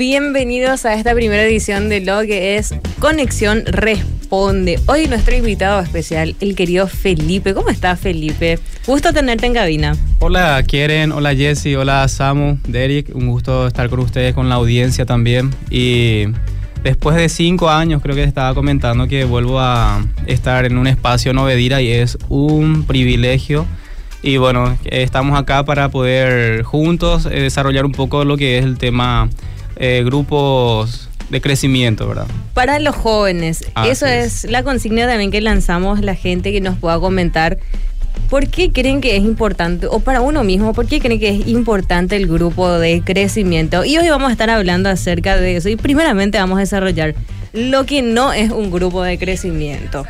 Bienvenidos a esta primera edición de lo que es Conexión Responde. Hoy nuestro invitado especial, el querido Felipe. ¿Cómo está Felipe? Gusto tenerte en cabina. Hola Kieren, hola Jesse, hola Samu, Derek. Un gusto estar con ustedes, con la audiencia también. Y después de cinco años creo que estaba comentando que vuelvo a estar en un espacio novedira y es un privilegio y bueno, estamos acá para poder juntos eh, desarrollar un poco lo que es el tema eh, grupos de crecimiento, ¿verdad? Para los jóvenes, eso es. la consigna también que lanzamos, la gente que nos pueda comentar. ¿Por qué creen que es importante, o para uno mismo, por qué creen que es importante el grupo de crecimiento? Y hoy vamos a estar hablando acerca de eso. Y primeramente vamos a desarrollar lo que no es un grupo de crecimiento.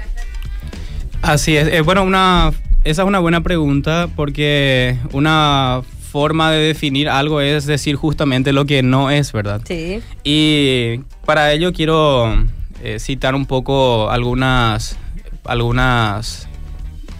Así es. Eh, bueno, una esa es una buena pregunta porque una forma de definir algo es decir justamente lo que no es, ¿verdad? Sí. Y para ello quiero eh, citar un poco algunas, algunas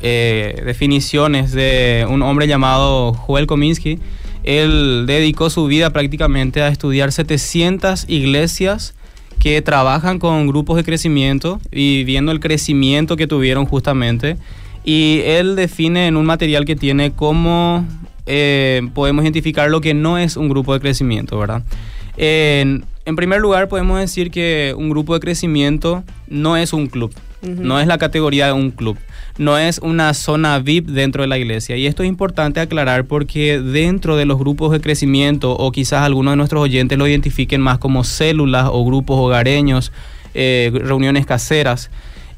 eh, definiciones de un hombre llamado Joel Kominsky. Él dedicó su vida prácticamente a estudiar 700 iglesias que trabajan con grupos de crecimiento y viendo el crecimiento que tuvieron justamente y él define en un material que tiene cómo eh, podemos identificar lo que no es un grupo de crecimiento, ¿verdad? En, primer lugar, podemos decir que un grupo de crecimiento no es un club, no es la categoría de un club, no es una zona VIP dentro de la iglesia. Y esto es importante aclarar porque dentro de los grupos de crecimiento, o quizás algunos de nuestros oyentes lo identifiquen más como células o grupos hogareños, eh, reuniones caseras,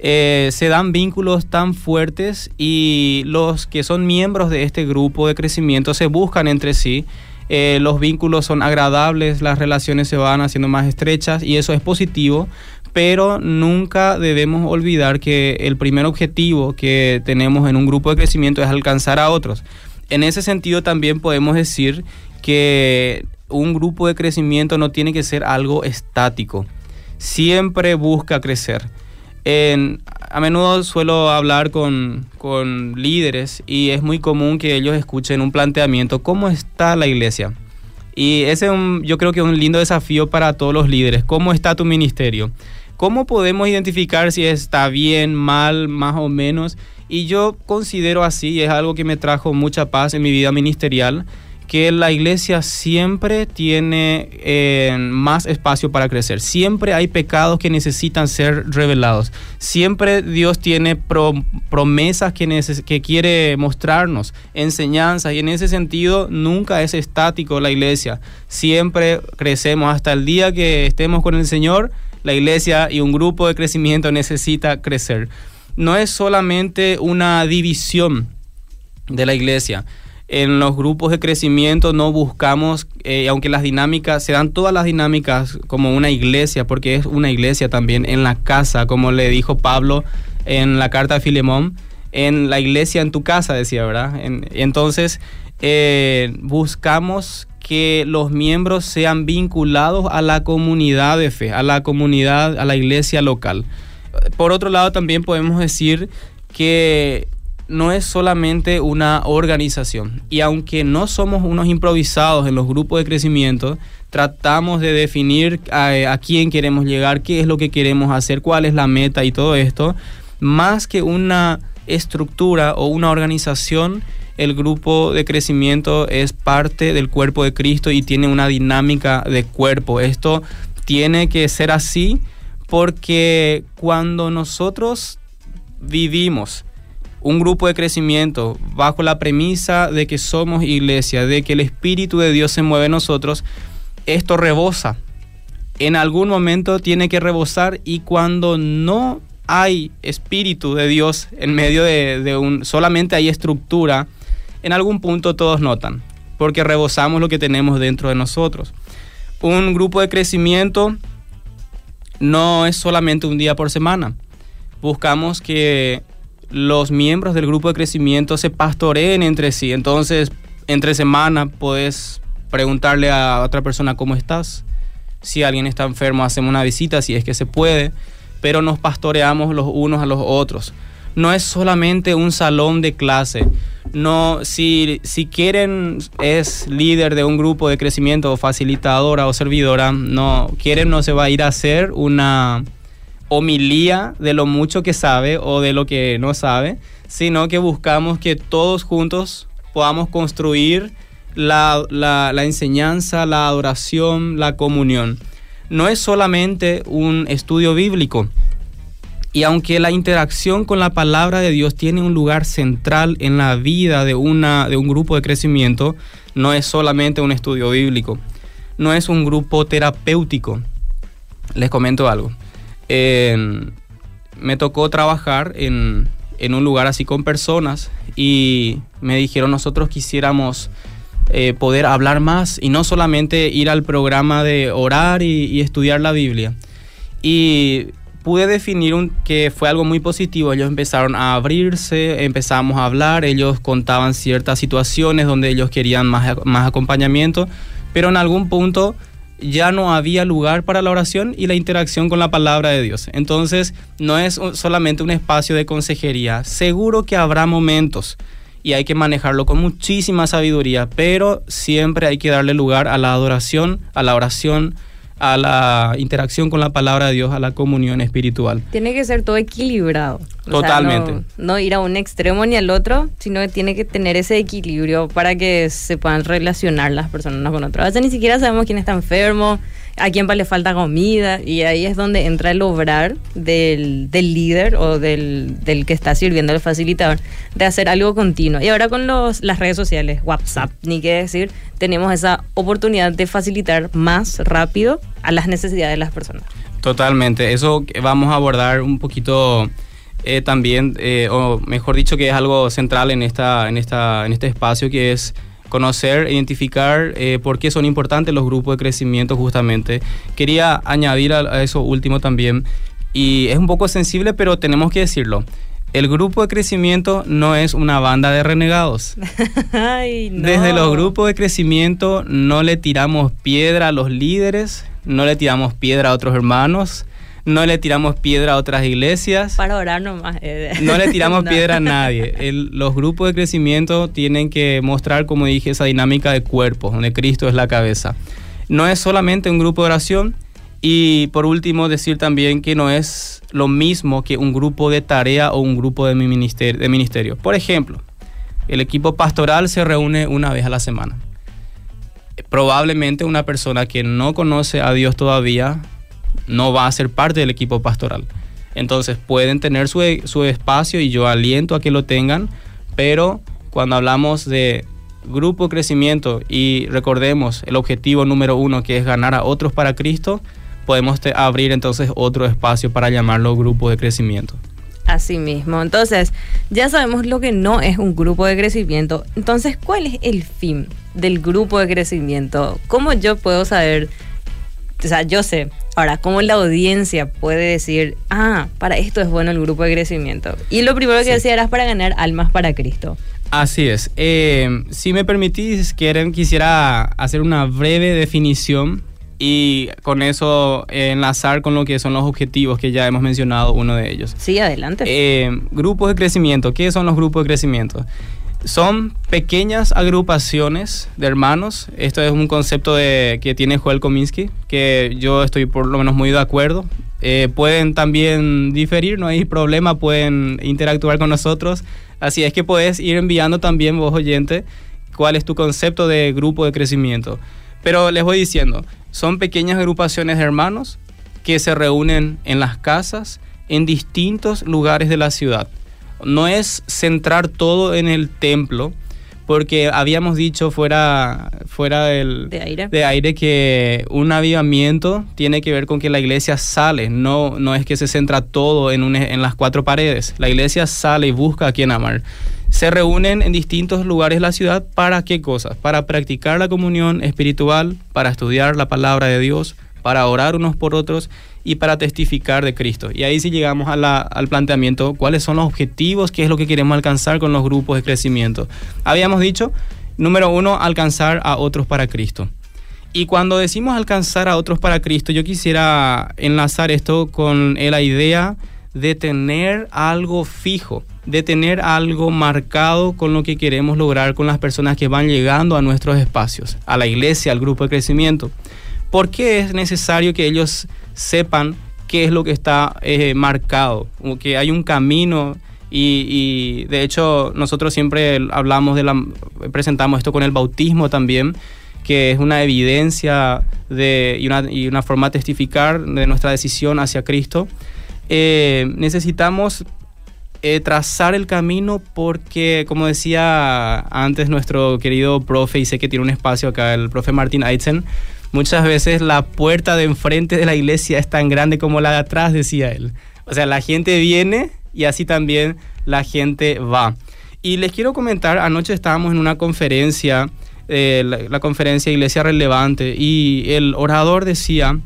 eh, se dan vínculos tan fuertes y los que son miembros de este grupo de crecimiento se buscan entre sí. Eh, los vínculos son agradables, las relaciones se van haciendo más estrechas y eso es positivo, pero nunca debemos olvidar que el primer objetivo que tenemos en un grupo de crecimiento es alcanzar a otros. En ese sentido también podemos decir que un grupo de crecimiento no tiene que ser algo estático, siempre busca crecer a menudo suelo hablar con, líderes y es muy común que ellos escuchen un planteamiento, ¿cómo está la iglesia? Y ese es un, yo creo que es un lindo desafío para todos los líderes, ¿cómo está tu ministerio? ¿Cómo podemos identificar si está bien, mal, más o menos? Y yo considero así, es algo que me trajo mucha paz en mi vida ministerial, que la iglesia siempre tiene eh, más espacio para crecer. Siempre hay pecados que necesitan ser revelados. Siempre Dios tiene promesas que, que quiere mostrarnos, enseñanzas. Y en ese sentido nunca es estático la iglesia. Siempre crecemos hasta el día que estemos con el Señor. La iglesia y un grupo de crecimiento necesita crecer. No es solamente una división de la iglesia en los grupos de crecimiento no buscamos, eh, aunque las dinámicas, se dan todas las dinámicas como una iglesia, porque es una iglesia también en la casa, como le dijo Pablo en la carta de Filemón, en la iglesia en tu casa, decía, ¿verdad? entonces, eh, buscamos que los miembros sean vinculados a la comunidad de fe, a la comunidad, a la iglesia local. Por otro lado, también podemos decir que no es solamente una organización. Y aunque no somos unos improvisados en los grupos de crecimiento, tratamos de definir a, quién queremos llegar, qué es lo que queremos hacer, cuál es la meta y todo esto. Más que una estructura o una organización, el grupo de crecimiento es parte del cuerpo de Cristo y tiene una dinámica de cuerpo. Esto tiene que ser así porque cuando nosotros vivimos un grupo de crecimiento bajo la premisa de que somos iglesia, de que el Espíritu de Dios se mueve en nosotros, esto rebosa. En algún momento tiene que rebosar y cuando no hay Espíritu de Dios en medio de, un, solamente hay estructura, en algún punto todos notan, porque rebosamos lo que tenemos dentro de nosotros. Un grupo de crecimiento no es solamente un día por semana. Buscamos que los miembros del grupo de crecimiento se pastoreen entre sí. Entonces, entre semana puedes preguntarle a otra persona cómo estás. Si alguien está enfermo, hacemos una visita si es que se puede, pero nos pastoreamos los unos a los otros. no es solamente un salón de clase. No, si, si quieren es líder de un grupo de crecimiento facilitadora o servidora, no quieren no se va a ir a hacer una de lo mucho que sabe o de lo que no sabe, sino que buscamos que todos juntos podamos construir la, la enseñanza, la adoración, la comunión. No es solamente un estudio bíblico, y aunque la interacción con la palabra de Dios tiene un lugar central en la vida de, una, de un grupo de crecimiento, no es solamente un estudio bíblico, no es un grupo terapéutico. Les comento algo. Me tocó trabajar en, en, un lugar así con personas y me dijeron nosotros quisiéramos eh, poder hablar más y no solamente ir al programa de orar y, y estudiar la Biblia. Y pude definir un, que fue algo muy positivo. Ellos empezaron a abrirse, empezamos a hablar, ellos contaban ciertas situaciones donde ellos querían más, más acompañamiento, pero en algún punto ya no había lugar para la oración y la interacción con la palabra de Dios. Entonces, no es solamente un espacio de consejería. Seguro que habrá momentos y hay que manejarlo con muchísima sabiduría, pero siempre hay que darle lugar a la adoración, a la oración, a la interacción con la palabra de Dios, a la comunión espiritual. Tiene que ser todo equilibrado. Totalmente. no, ir a un extremo ni al otro, sino que tiene que tener ese equilibrio para que se puedan relacionar las personas unas con otras. A veces ni siquiera sabemos quién está enfermo, a quién le falta comida, y ahí es donde entra el obrar del, líder o del, que está sirviendo el facilitador, de hacer algo continuo. Y ahora con los, las redes sociales, WhatsApp, ni qué decir, tenemos esa oportunidad de facilitar más rápido a las necesidades de las personas. Totalmente, eso vamos a abordar un poquito eh, también, eh, o mejor dicho, que es algo central en, esta, en, esta, en este espacio, que es conocer, identificar eh, por qué son importantes los grupos de crecimiento justamente. Quería añadir a, eso último también, y es un poco sensible, pero tenemos que decirlo. El grupo de crecimiento no es una banda de renegados. Desde los grupos de crecimiento no le tiramos piedra a los líderes, no le tiramos piedra a otros hermanos, no le tiramos piedra a otras iglesias. Para orar nomás. Eh. No le tiramos piedra a nadie. los grupos de crecimiento tienen que mostrar, como dije, esa dinámica de cuerpo, donde Cristo es la cabeza. No es solamente un grupo de oración. Y por último, decir también que no es lo mismo que un grupo de tarea o un grupo de ministerio. De ministerio. Por ejemplo, el equipo pastoral se reúne una vez a la semana probablemente una persona que no conoce a Dios todavía no va a ser parte del equipo pastoral. Entonces pueden tener su, espacio y yo aliento a que lo tengan, pero cuando hablamos de grupo crecimiento y recordemos el objetivo número uno que es ganar a otros para Cristo, podemos abrir entonces otro espacio para llamarlo grupo de crecimiento. Así mismo. Entonces, ya sabemos lo que no es un grupo de crecimiento. Entonces, ¿cuál es el fin del grupo de crecimiento? ¿Cómo yo puedo saber? O sea, yo sé. Ahora, ¿cómo la audiencia puede decir, ah, para esto es bueno el grupo de crecimiento? Y lo primero que decía era para ganar almas para Cristo. Así es. Eh, si me permitís, quieren, quisiera hacer una breve definición y con eso enlazar con lo que son los objetivos que ya hemos mencionado, uno de ellos. Sí, adelante. Eh, grupos de crecimiento. ¿Qué son los grupos de crecimiento? Son pequeñas agrupaciones de hermanos. Esto es un concepto que tiene Joel Kominsky, que yo estoy por lo menos muy de acuerdo. Eh, pueden también diferir, no hay problema, pueden interactuar con nosotros. Así es que puedes ir enviando también, vos oyente, cuál es tu concepto de grupo de crecimiento. Pero les voy diciendo, son pequeñas agrupaciones de hermanos que se reúnen en las casas en distintos lugares de la ciudad. No es centrar todo en el templo, porque habíamos dicho fuera, fuera del, de, aire. que un avivamiento tiene que ver con que la iglesia sale, no, no es que se centra todo en, en las cuatro paredes. La iglesia sale y busca a quien amar se reúnen en distintos lugares de la ciudad para qué cosas? Para practicar la comunión espiritual, para estudiar la palabra de Dios, para orar unos por otros y para testificar de Cristo. Y ahí sí llegamos al planteamiento, ¿cuáles son los objetivos? ¿Qué es lo que queremos alcanzar con los grupos de crecimiento? Habíamos dicho, número uno, alcanzar a otros para Cristo. Y cuando decimos alcanzar a otros para Cristo, yo quisiera enlazar esto con la idea de tener algo fijo, de tener algo marcado con lo que queremos lograr con las personas que van llegando a nuestros espacios, a la iglesia, al grupo de crecimiento. ¿Por qué es necesario que ellos sepan qué es lo que está eh, marcado? Que hay un camino y, de hecho nosotros siempre hablamos de la, presentamos esto con el bautismo también, que es una evidencia de, y, una, y una forma de testificar de nuestra decisión hacia Cristo. Eh, necesitamos eh, trazar el camino porque, como decía antes nuestro querido profe, y sé que tiene un espacio acá, el profe Martín Aitzen, muchas veces la puerta de enfrente de la iglesia es tan grande como la de atrás, decía él. O sea, la gente viene y así también la gente va. Y les quiero comentar, anoche estábamos en una conferencia, eh, la, conferencia Iglesia Relevante, y el orador decía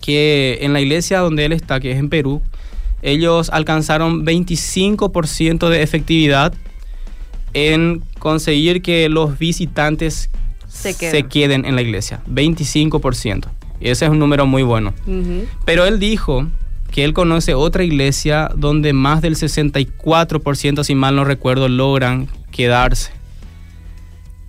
que en la iglesia donde él está, que es en Perú, ellos alcanzaron 25% de efectividad en conseguir que los visitantes se queden, en la iglesia. 25%. Y ese es un número muy bueno. Pero él dijo que él conoce otra iglesia donde más del 64%, si mal no recuerdo, logran quedarse.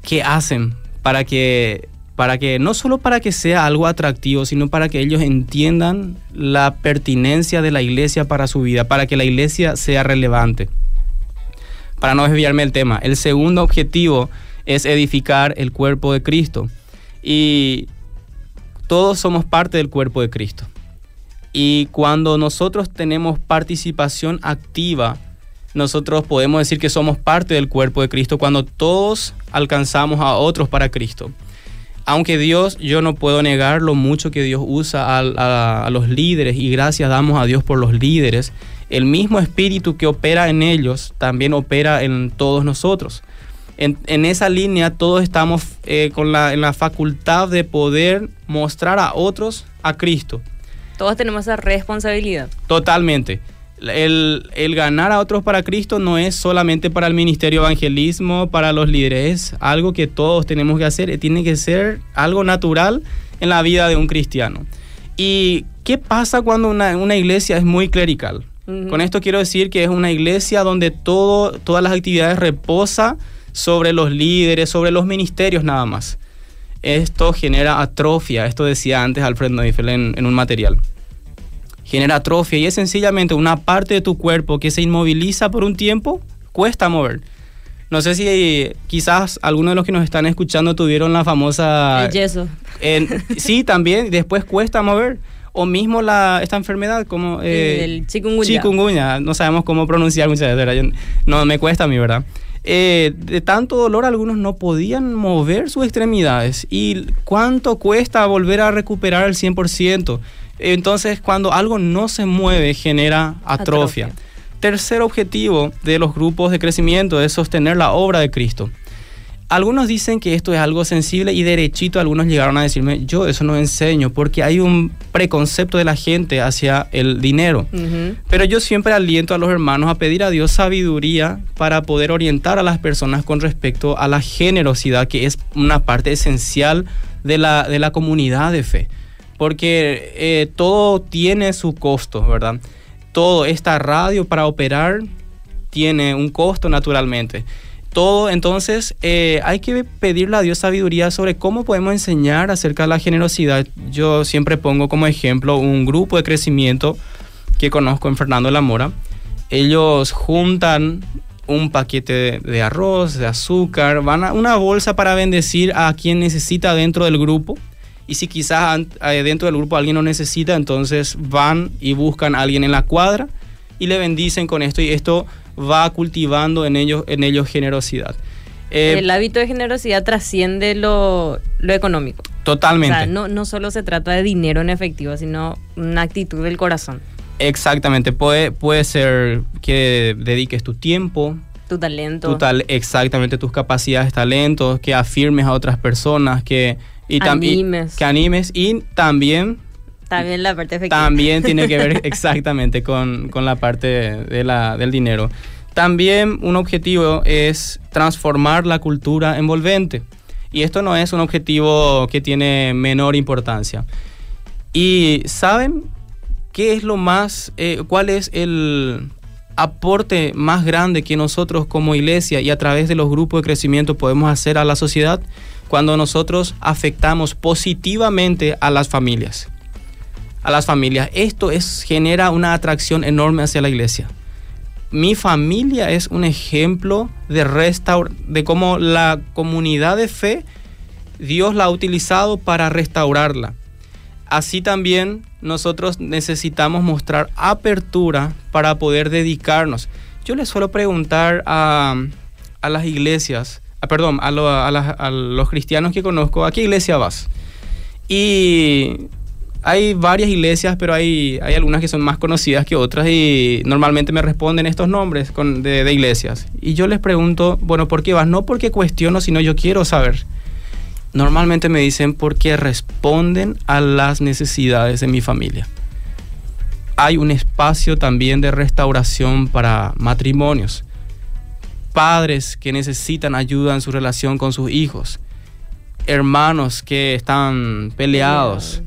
¿Qué hacen para que para que no solo para que sea algo atractivo, sino para que ellos entiendan la pertinencia de la iglesia para su vida, para que la iglesia sea relevante. Para no desviarme del tema, el segundo objetivo es edificar el cuerpo de Cristo. Y todos somos parte del cuerpo de Cristo. Y cuando nosotros tenemos participación activa, nosotros podemos decir que somos parte del cuerpo de Cristo cuando todos alcanzamos a otros para Cristo aunque Dios, yo no puedo negar lo mucho que Dios usa a, los líderes y gracias damos a Dios por los líderes, el mismo espíritu que opera en ellos también opera en todos nosotros. En, esa línea todos estamos eh, con la, en la facultad de poder mostrar a otros a Cristo. Todos tenemos esa responsabilidad. Totalmente el, ganar a otros para Cristo no es solamente para el ministerio evangelismo, para los líderes, es algo que todos tenemos que hacer, tiene que ser algo natural en la vida de un cristiano. ¿Y qué pasa cuando una, iglesia es muy clerical? Con esto quiero decir que es una iglesia donde todo, todas las actividades reposa sobre los líderes, sobre los ministerios nada más. Esto genera atrofia, esto decía antes Alfred Neufeld en un material genera atrofia y es sencillamente una parte de tu cuerpo que se inmoviliza por un tiempo, cuesta mover. No sé si quizás algunos de los que nos están escuchando tuvieron la famosa... El yeso. sí, también, después cuesta mover. O mismo la, esta enfermedad como... Eh, el chikungunya. Chikungunya, no sabemos cómo pronunciar muchas veces, no, me cuesta a mí, ¿verdad? Eh, de tanto dolor algunos no podían mover sus extremidades. ¿Y cuánto cuesta volver a recuperar el 100%? Entonces, cuando algo no se mueve, genera atrofia. Tercer objetivo de los grupos de crecimiento es sostener la obra de Cristo. Algunos dicen que esto es algo sensible y derechito, algunos llegaron a decirme, yo eso no enseño porque hay un preconcepto de la gente hacia el dinero. Pero yo siempre aliento a los hermanos a pedir a Dios sabiduría para poder orientar a las personas con respecto a la generosidad, que es una parte esencial de la, de la comunidad de fe porque eh, todo tiene su costo, ¿verdad? Todo, esta radio para operar tiene un costo naturalmente. Todo, entonces, eh, hay que pedirle a Dios sabiduría sobre cómo podemos enseñar acerca de la generosidad. Yo siempre pongo como ejemplo un grupo de crecimiento que conozco en Fernando de la Mora. Ellos juntan un paquete de, arroz, de azúcar, van a una bolsa para bendecir a quien necesita dentro del grupo y si quizás eh, dentro del grupo alguien lo necesita, entonces van y buscan a alguien en la cuadra y le bendicen con esto y esto va cultivando en ellos, en ellos generosidad. Eh, el hábito de generosidad trasciende lo, lo, económico. Totalmente. O sea, no, no solo se trata de dinero en efectivo, sino una actitud del corazón. Exactamente, puede, puede ser que dediques tu tiempo, tu talento. Tu exactamente, tus capacidades, talentos, que afirmes a otras personas, que y también que animes y también también la parte efectiva. También tiene que ver exactamente con, la parte de la, del dinero. También un objetivo es transformar la cultura envolvente. Y esto no es un objetivo que tiene menor importancia. Y saben, ¿qué es lo más, eh, cuál es el aporte más grande que nosotros como iglesia y a través de los grupos de crecimiento podemos hacer a la sociedad? Cuando nosotros afectamos positivamente a las familias. A las familias. Esto es, genera una atracción enorme hacia la iglesia mi familia es un ejemplo de, restaur de cómo la comunidad de fe Dios la ha utilizado para restaurarla. Así también nosotros necesitamos mostrar apertura para poder dedicarnos. Yo les suelo preguntar a, las iglesias, a, perdón, a, a los cristianos que conozco, ¿a qué iglesia vas? Y hay varias iglesias, pero hay, hay algunas que son más conocidas que otras y normalmente me responden estos nombres de, de, iglesias. Y yo les pregunto, bueno, ¿por qué vas? No porque cuestiono, sino yo quiero saber. Normalmente me dicen porque responden a las necesidades de mi familia. Hay un espacio también de restauración para matrimonios. Padres que necesitan ayuda en su relación con sus hijos. Hermanos que están peleados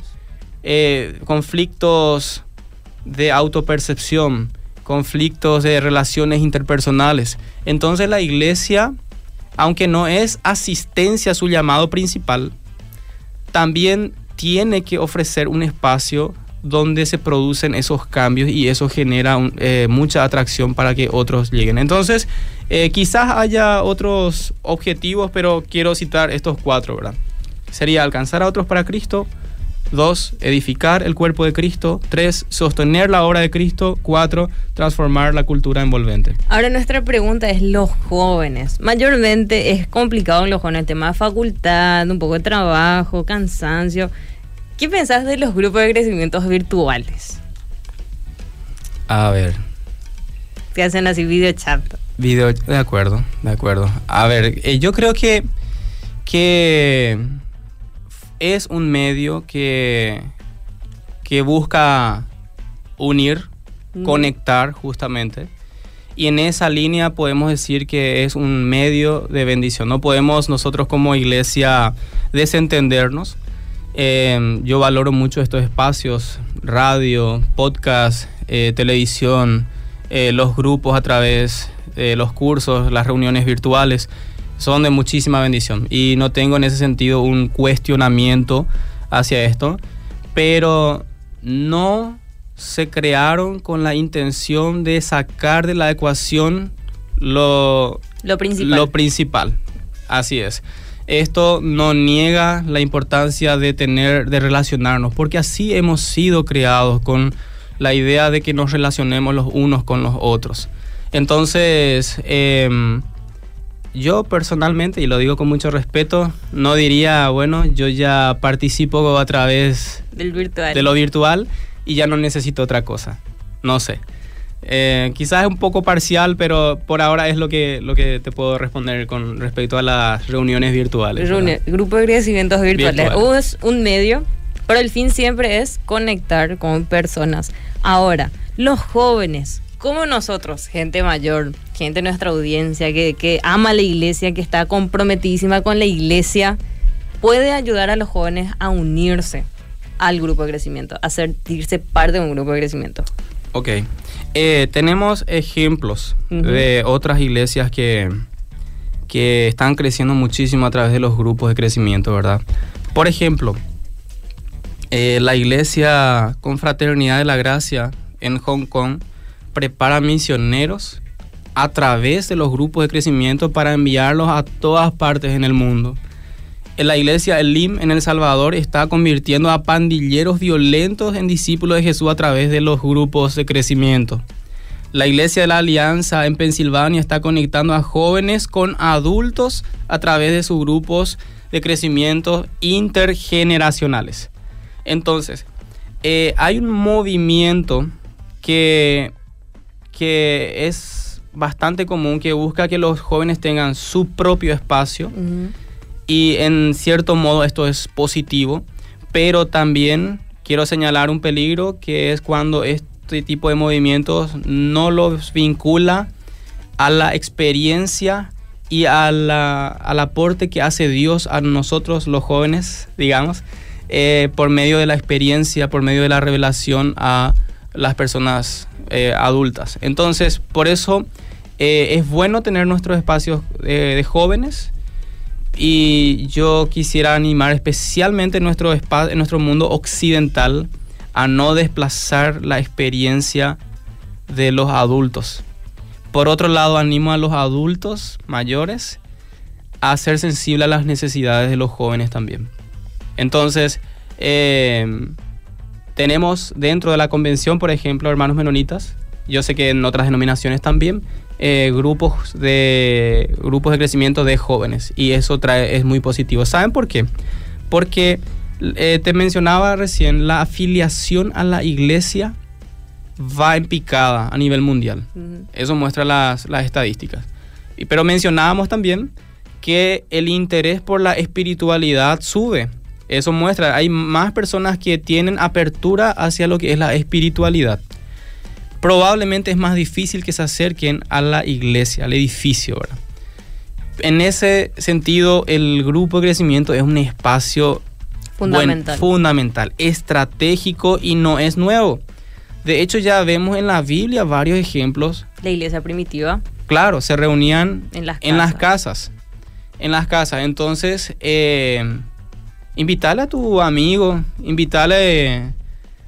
eh, conflictos de autopercepción, conflictos de relaciones interpersonales. Entonces la iglesia, aunque no es asistencia a su llamado principal, también tiene que ofrecer un espacio donde se producen esos cambios y eso genera eh, mucha atracción para que otros lleguen. Entonces, eh, quizás haya otros objetivos, pero quiero citar estos cuatro, ¿verdad? Sería alcanzar a otros para Cristo, Dos, edificar el cuerpo de Cristo. Tres, sostener la obra de Cristo. Cuatro, transformar la cultura envolvente. Ahora nuestra pregunta es los jóvenes. Mayormente es complicado en los jóvenes, tema de facultad, un poco de trabajo, cansancio. ¿Qué pensás de los grupos de crecimientos virtuales? A ver. Te hacen así video chat. Video, de acuerdo, de acuerdo. A ver, eh, yo creo que, que es un medio que, que busca unir, conectar justamente. Y en esa línea podemos decir que es un medio de bendición. No podemos nosotros como iglesia desentendernos. Eh, yo valoro mucho estos espacios, radio, podcast, eh, televisión, eh, los grupos a través de los cursos, las reuniones virtuales son de muchísima bendición y no tengo en ese sentido un cuestionamiento hacia esto, pero no se crearon con la intención de sacar de la ecuación lo, lo, principal. lo principal. Así es. Esto no niega la importancia de tener, de relacionarnos, porque así hemos sido creados con la idea de que nos relacionemos los unos con los otros. Entonces, eh, yo personalmente, y lo digo con mucho respeto, no diría, bueno, yo ya participo a través Del virtual. de lo virtual y ya no necesito otra cosa. No sé. Eh, quizás es un poco parcial, pero por ahora es lo que, lo que te puedo responder con respecto a las reuniones virtuales. grupo de crecimientos virtuales. Es un medio, pero el fin siempre es conectar con personas. Ahora, los jóvenes, como nosotros, gente mayor, gente de nuestra audiencia que, ama la iglesia, que está comprometidísima con la iglesia, puede ayudar a los jóvenes a unirse al grupo de crecimiento, a sentirse parte de un grupo de crecimiento. Ok. Eh, tenemos ejemplos de otras iglesias que, que están creciendo muchísimo a través de los grupos de crecimiento, ¿verdad? Por ejemplo, eh, la iglesia Confraternidad de la Gracia en Hong Kong prepara misioneros a través de los grupos de crecimiento para enviarlos a todas partes en el mundo. En la iglesia Elim en El Salvador está convirtiendo a pandilleros violentos en discípulos de Jesús a través de los grupos de crecimiento. La iglesia de la Alianza en Pensilvania está conectando a jóvenes con adultos a través de sus grupos de crecimiento intergeneracionales. Entonces, eh, hay un movimiento que que es bastante común, que busca que los jóvenes tengan su propio espacio y en cierto modo esto es positivo, pero también quiero señalar un peligro que es cuando este tipo de movimientos no los vincula a la experiencia y a al aporte que hace Dios a nosotros los jóvenes, digamos, eh, por medio de la experiencia, por medio de la revelación a las personas eh, adultas. Entonces, por eso eh, es bueno tener nuestros espacios de jóvenes y yo quisiera animar especialmente en nuestro, en nuestro mundo occidental a no desplazar la experiencia de los adultos. Por otro lado, animo a los adultos mayores a ser sensibles a las necesidades de los jóvenes también. Entonces, eh, tenemos dentro de la convención, por ejemplo, hermanos menonitas, yo sé que en otras denominaciones también, eh, grupos, de, grupos de crecimiento de jóvenes y eso trae, es muy positivo. ¿Saben por qué? Porque eh, te mencionaba recién, la afiliación a la iglesia va en picada a nivel mundial. Eso muestra las, las estadísticas. Y, pero mencionábamos también que el interés por la espiritualidad sube. Eso muestra, hay más personas que tienen apertura hacia lo que es la espiritualidad probablemente es más difícil que se acerquen a la iglesia, al edificio. ¿verdad? En ese sentido, el grupo de crecimiento es un espacio fundamental. fundamental, estratégico y no es nuevo. De hecho, ya vemos en la Biblia varios ejemplos. La iglesia primitiva. Claro, se reunían en las casas. En las casas. Entonces, eh, invítale a tu amigo, invítale...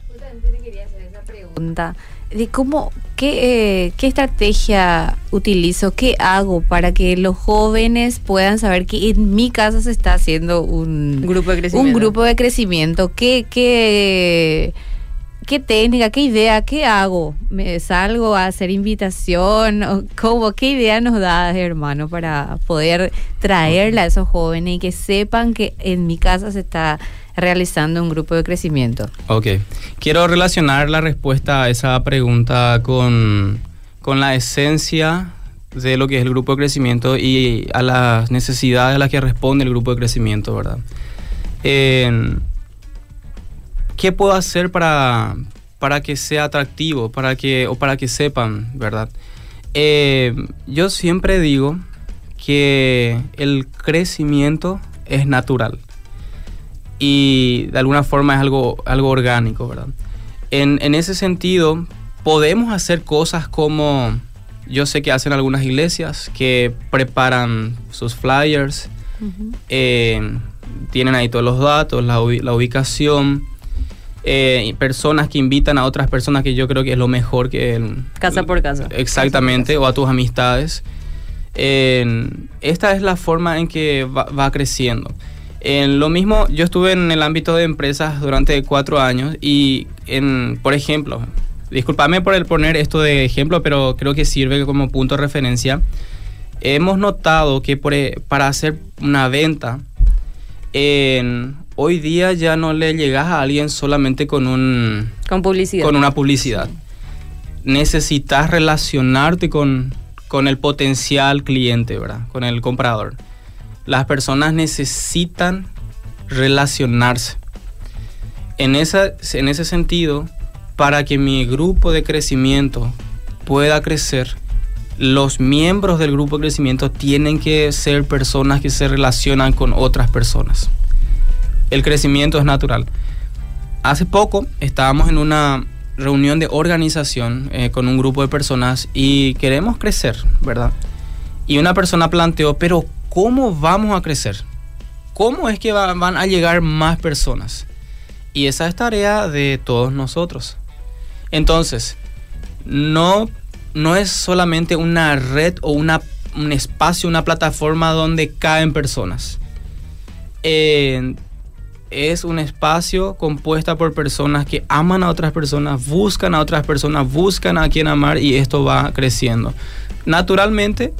Justamente te quería hacer esa pregunta de cómo, qué, eh, qué estrategia utilizo, qué hago para que los jóvenes puedan saber que en mi casa se está haciendo un grupo de crecimiento. Un grupo de crecimiento. ¿Qué, qué, qué técnica, qué idea, qué hago? ¿Me salgo a hacer invitación? ¿Cómo, ¿Qué idea nos da, hermano, para poder traerla a esos jóvenes y que sepan que en mi casa se está realizando un grupo de crecimiento? Ok. Quiero relacionar la respuesta a esa pregunta con, la esencia de lo que es el grupo de crecimiento y a las necesidades a las que responde el grupo de crecimiento, ¿verdad? ¿Qué puedo hacer para, para que sea atractivo, para que, o para que sepan, ¿verdad? Eh, yo siempre digo que el crecimiento es natural y de alguna forma es algo, algo orgánico, ¿verdad? En, en ese sentido, podemos hacer cosas como yo sé que hacen algunas iglesias que preparan sus flyers, eh, tienen ahí todos los datos, la, la ubicación, eh, personas que invitan a otras personas que yo creo que es lo mejor que... casa por casa. Exactamente, o a tus amistades. esta es la forma en que va, va creciendo. En lo mismo, yo estuve en el ámbito de empresas durante cuatro años y, en, por ejemplo, discúlpame por el poner esto de ejemplo, pero creo que sirve como punto de referencia. Hemos notado que e, para hacer una venta, hoy día ya no le llegas a alguien solamente con un... Con publicidad. Con una publicidad. Necesitas relacionarte con, con el potencial cliente, ¿verdad? Con el comprador las personas necesitan relacionarse. En, esa, en ese sentido, para que mi grupo de crecimiento pueda crecer, los miembros del grupo de crecimiento tienen que ser personas que se relacionan con otras personas. El crecimiento es natural. Hace poco estábamos en una reunión de organización eh, con un grupo de personas y queremos crecer, ¿verdad? Y una persona planteó, pero ¿cómo vamos a crecer? ¿Cómo es que van a llegar más personas? Y esa es tarea de todos nosotros. Entonces, no, no es solamente una red o una, un espacio, una plataforma donde caen personas. Es un espacio compuesto por personas que aman a otras personas, buscan a otras personas, buscan a quien amar y esto va creciendo. Naturalmente,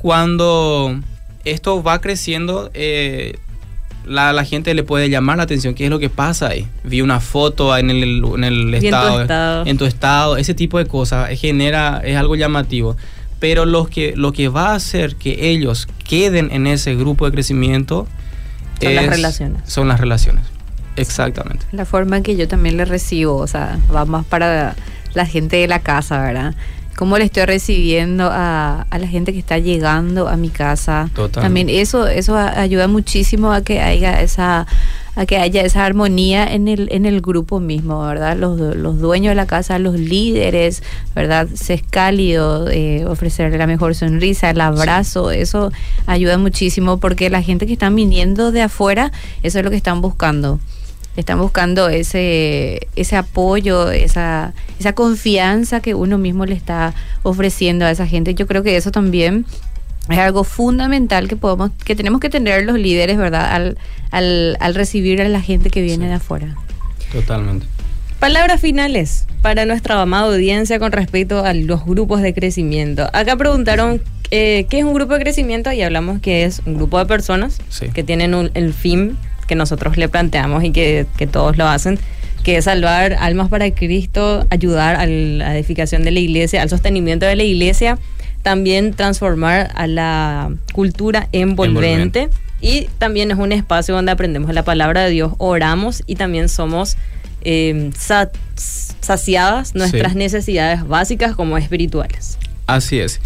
cuando esto va creciendo, eh, la, gente le puede llamar la atención. ¿Qué es lo que pasa ahí? Vi una foto en el, en el estado, en tu estado, ese tipo de cosas genera, es algo llamativo. Pero lo que, lo que va a hacer que ellos queden en ese grupo de crecimiento son las relaciones. Son las relaciones. Exactamente. La forma en que yo también le recibo, o sea, va más para la gente de la casa, ¿verdad? cómo le estoy recibiendo a, la gente que está llegando a mi casa. También eso, eso ayuda muchísimo a que haya esa a que haya esa armonía en el, en el grupo mismo, ¿verdad? Los, los dueños de la casa, los líderes, ¿verdad? Ser cálido, eh, ofrecerle la mejor sonrisa, el abrazo, eso ayuda muchísimo porque la gente que están viniendo de afuera, eso es lo que están buscando están buscando ese, ese apoyo, esa, esa confianza que uno mismo le está ofreciendo a esa gente. Yo creo que eso también es algo fundamental que podemos, que tenemos que tener los líderes, ¿verdad? Al, al, al recibir a la gente que viene de afuera. Totalmente. Palabras finales para nuestra amada audiencia con respecto a los grupos de crecimiento. Acá preguntaron eh, qué es un grupo de crecimiento y hablamos que es un grupo de personas que tienen un, el fin que nosotros le planteamos y que, que todos lo hacen, que es salvar almas para Cristo, ayudar a la edificación de la iglesia, al sostenimiento de la iglesia, también transformar a la cultura envolvente. Y también es un espacio donde aprendemos la palabra de Dios, oramos y también somos eh, saciadas nuestras necesidades básicas como espirituales. Así es.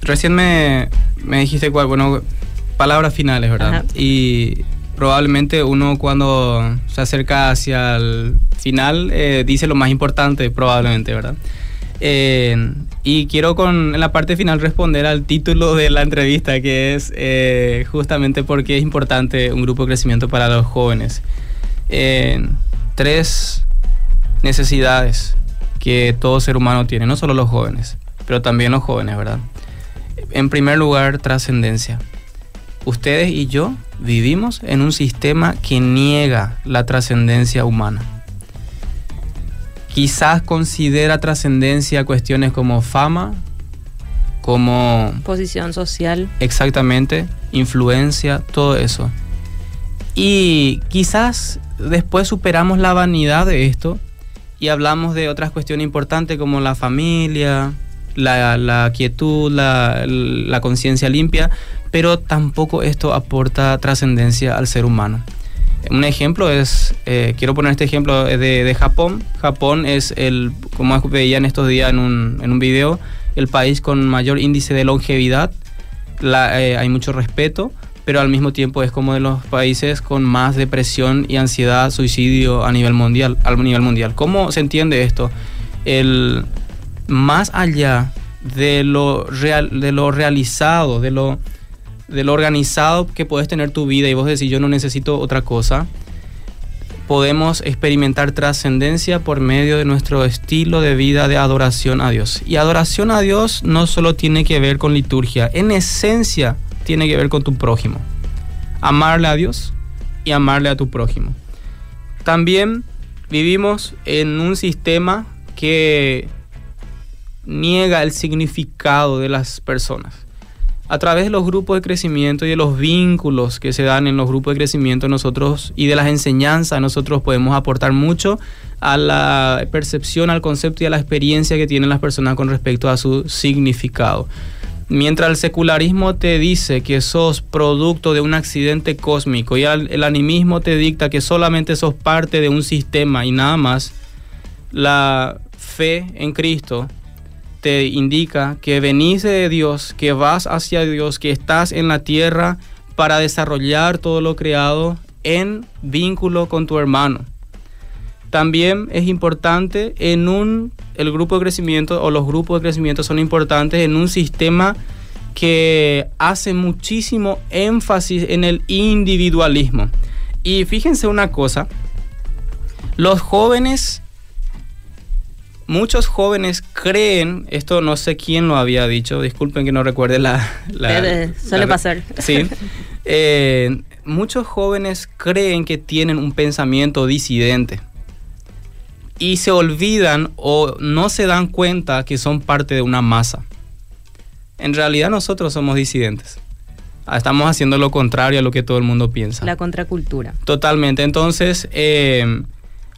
Recién me, me dijiste cuál, bueno, palabras finales, ¿verdad? Y probablemente uno cuando se acerca hacia el final eh, dice lo más importante, probablemente, ¿verdad? Eh, y quiero con en la parte final responder al título de la entrevista, que es eh, justamente porque es importante un grupo de crecimiento para los jóvenes. tres necesidades que todo ser humano tiene, no solo los jóvenes, pero también los jóvenes, ¿verdad? En primer lugar, trascendencia ustedes y yo vivimos en un sistema que niega la trascendencia humana. Quizás considera trascendencia cuestiones como fama, como... Posición social. Exactamente, influencia, todo eso. Y quizás después superamos la vanidad de esto y hablamos de otras cuestiones importantes como la familia, la, quietud, la, la conciencia limpia, pero tampoco esto aporta trascendencia al ser humano. Un ejemplo es, eh, quiero poner este ejemplo de, de, Japón. Japón es el, como veía en estos días en un, en un video, el país con mayor índice de longevidad. Eh, hay mucho respeto, pero al mismo tiempo es como de los países con más depresión y ansiedad, suicidio a nivel mundial. Nivel mundial. ¿Cómo se entiende esto? El, más allá de lo, real, de lo realizado, de lo de lo organizado que puedes tener tu vida y vos decís yo no necesito otra cosa, podemos experimentar trascendencia por medio de nuestro estilo de vida de adoración a Dios. Y adoración a Dios no solo tiene que ver con liturgia, en esencia tiene que ver con tu prójimo. Amarle a Dios y amarle a tu prójimo. También vivimos en un sistema que niega el significado de las personas a través de los grupos de crecimiento y de los vínculos que se dan en los grupos de crecimiento nosotros y de las enseñanzas nosotros podemos aportar mucho a la percepción, al concepto y a la experiencia que tienen las personas con respecto a su significado. Mientras el secularismo te dice que sos producto de un accidente cósmico y el animismo te dicta que solamente sos parte de un sistema y nada más, la fe en Cristo te indica que venís de Dios, que vas hacia Dios, que estás en la tierra para desarrollar todo lo creado en vínculo con tu hermano. También es importante en un, el grupo de crecimiento o los grupos de crecimiento son importantes en un sistema que hace muchísimo énfasis en el individualismo. Y fíjense una cosa, los jóvenes muchos jóvenes creen, esto no sé quién lo había dicho, disculpen que no recuerde la... suele pasar. Sí. Eh, muchos jóvenes creen que tienen un pensamiento disidente y se olvidan o no se dan cuenta que son parte de una masa. En realidad nosotros somos disidentes. Ah, estamos haciendo lo contrario a lo que todo el mundo piensa. La contracultura. Totalmente. Entonces, eh,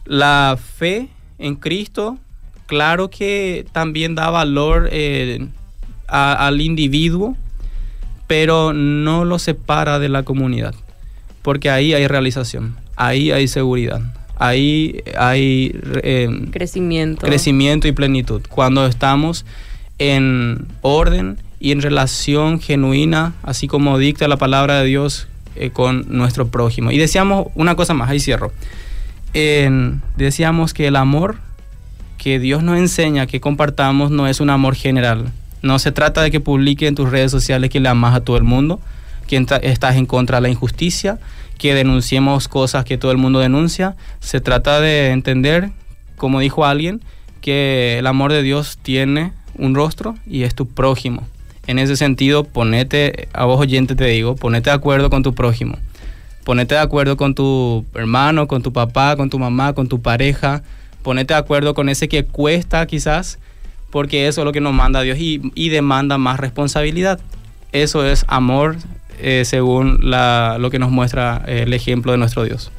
la fe en Cristo claro que también da valor eh, al individuo, pero no lo separa de la comunidad, porque ahí hay realización, ahí hay seguridad, ahí hay eh, crecimiento. crecimiento y plenitud. Cuando estamos en orden y en relación genuina, así como dicta la palabra de Dios eh, con nuestro prójimo. Y decíamos una cosa más, ahí cierro. decíamos que el amor que Dios nos enseña que compartamos no es un amor general. No se trata de que publique en tus redes sociales que le amas a todo el mundo, que estás en contra de la injusticia, que denunciemos cosas que todo el mundo denuncia. Se trata de entender, como dijo alguien, que el amor de Dios tiene un rostro y es tu prójimo. En ese sentido, ponete, a vos oyente te digo, ponete de acuerdo con tu prójimo. Ponete de acuerdo con tu hermano, con tu papá, con tu mamá, con tu pareja. Ponete de acuerdo con ese que cuesta quizás, porque eso es lo que nos manda Dios y, demanda más responsabilidad. Eso es amor eh, según lo que nos muestra eh, el ejemplo de nuestro Dios.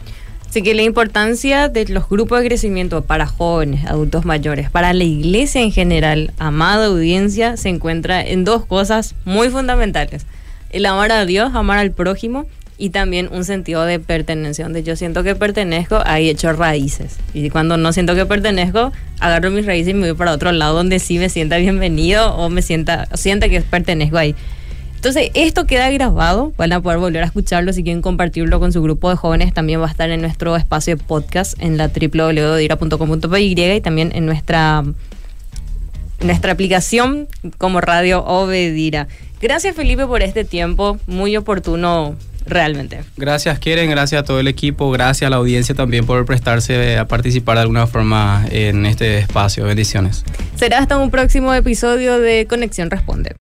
Así que la importancia de los grupos de crecimiento para jóvenes, adultos mayores, para la iglesia en general, amada audiencia, se encuentra en dos cosas muy fundamentales. El amar a Dios, amar al prójimo y también un sentido de pertenencia, donde yo siento que pertenezco, ahí hecho raíces. Y cuando no siento que pertenezco, agarro mis raíces y me voy para otro lado donde sí me sienta bienvenido o me sienta, sienta que pertenezco ahí. Entonces, esto queda grabado, van a poder volver a escucharlo si quieren compartirlo con su grupo de jóvenes, también va a estar en nuestro espacio de podcast en la www.dira.com.py y también en nuestra, nuestra aplicación como Radio Obedira. Gracias Felipe por este tiempo, muy oportuno realmente. Gracias Keren, gracias a todo el equipo, gracias a la audiencia también por prestarse a participar de alguna forma en este espacio. Bendiciones. Será hasta un próximo episodio de Conexión Responde.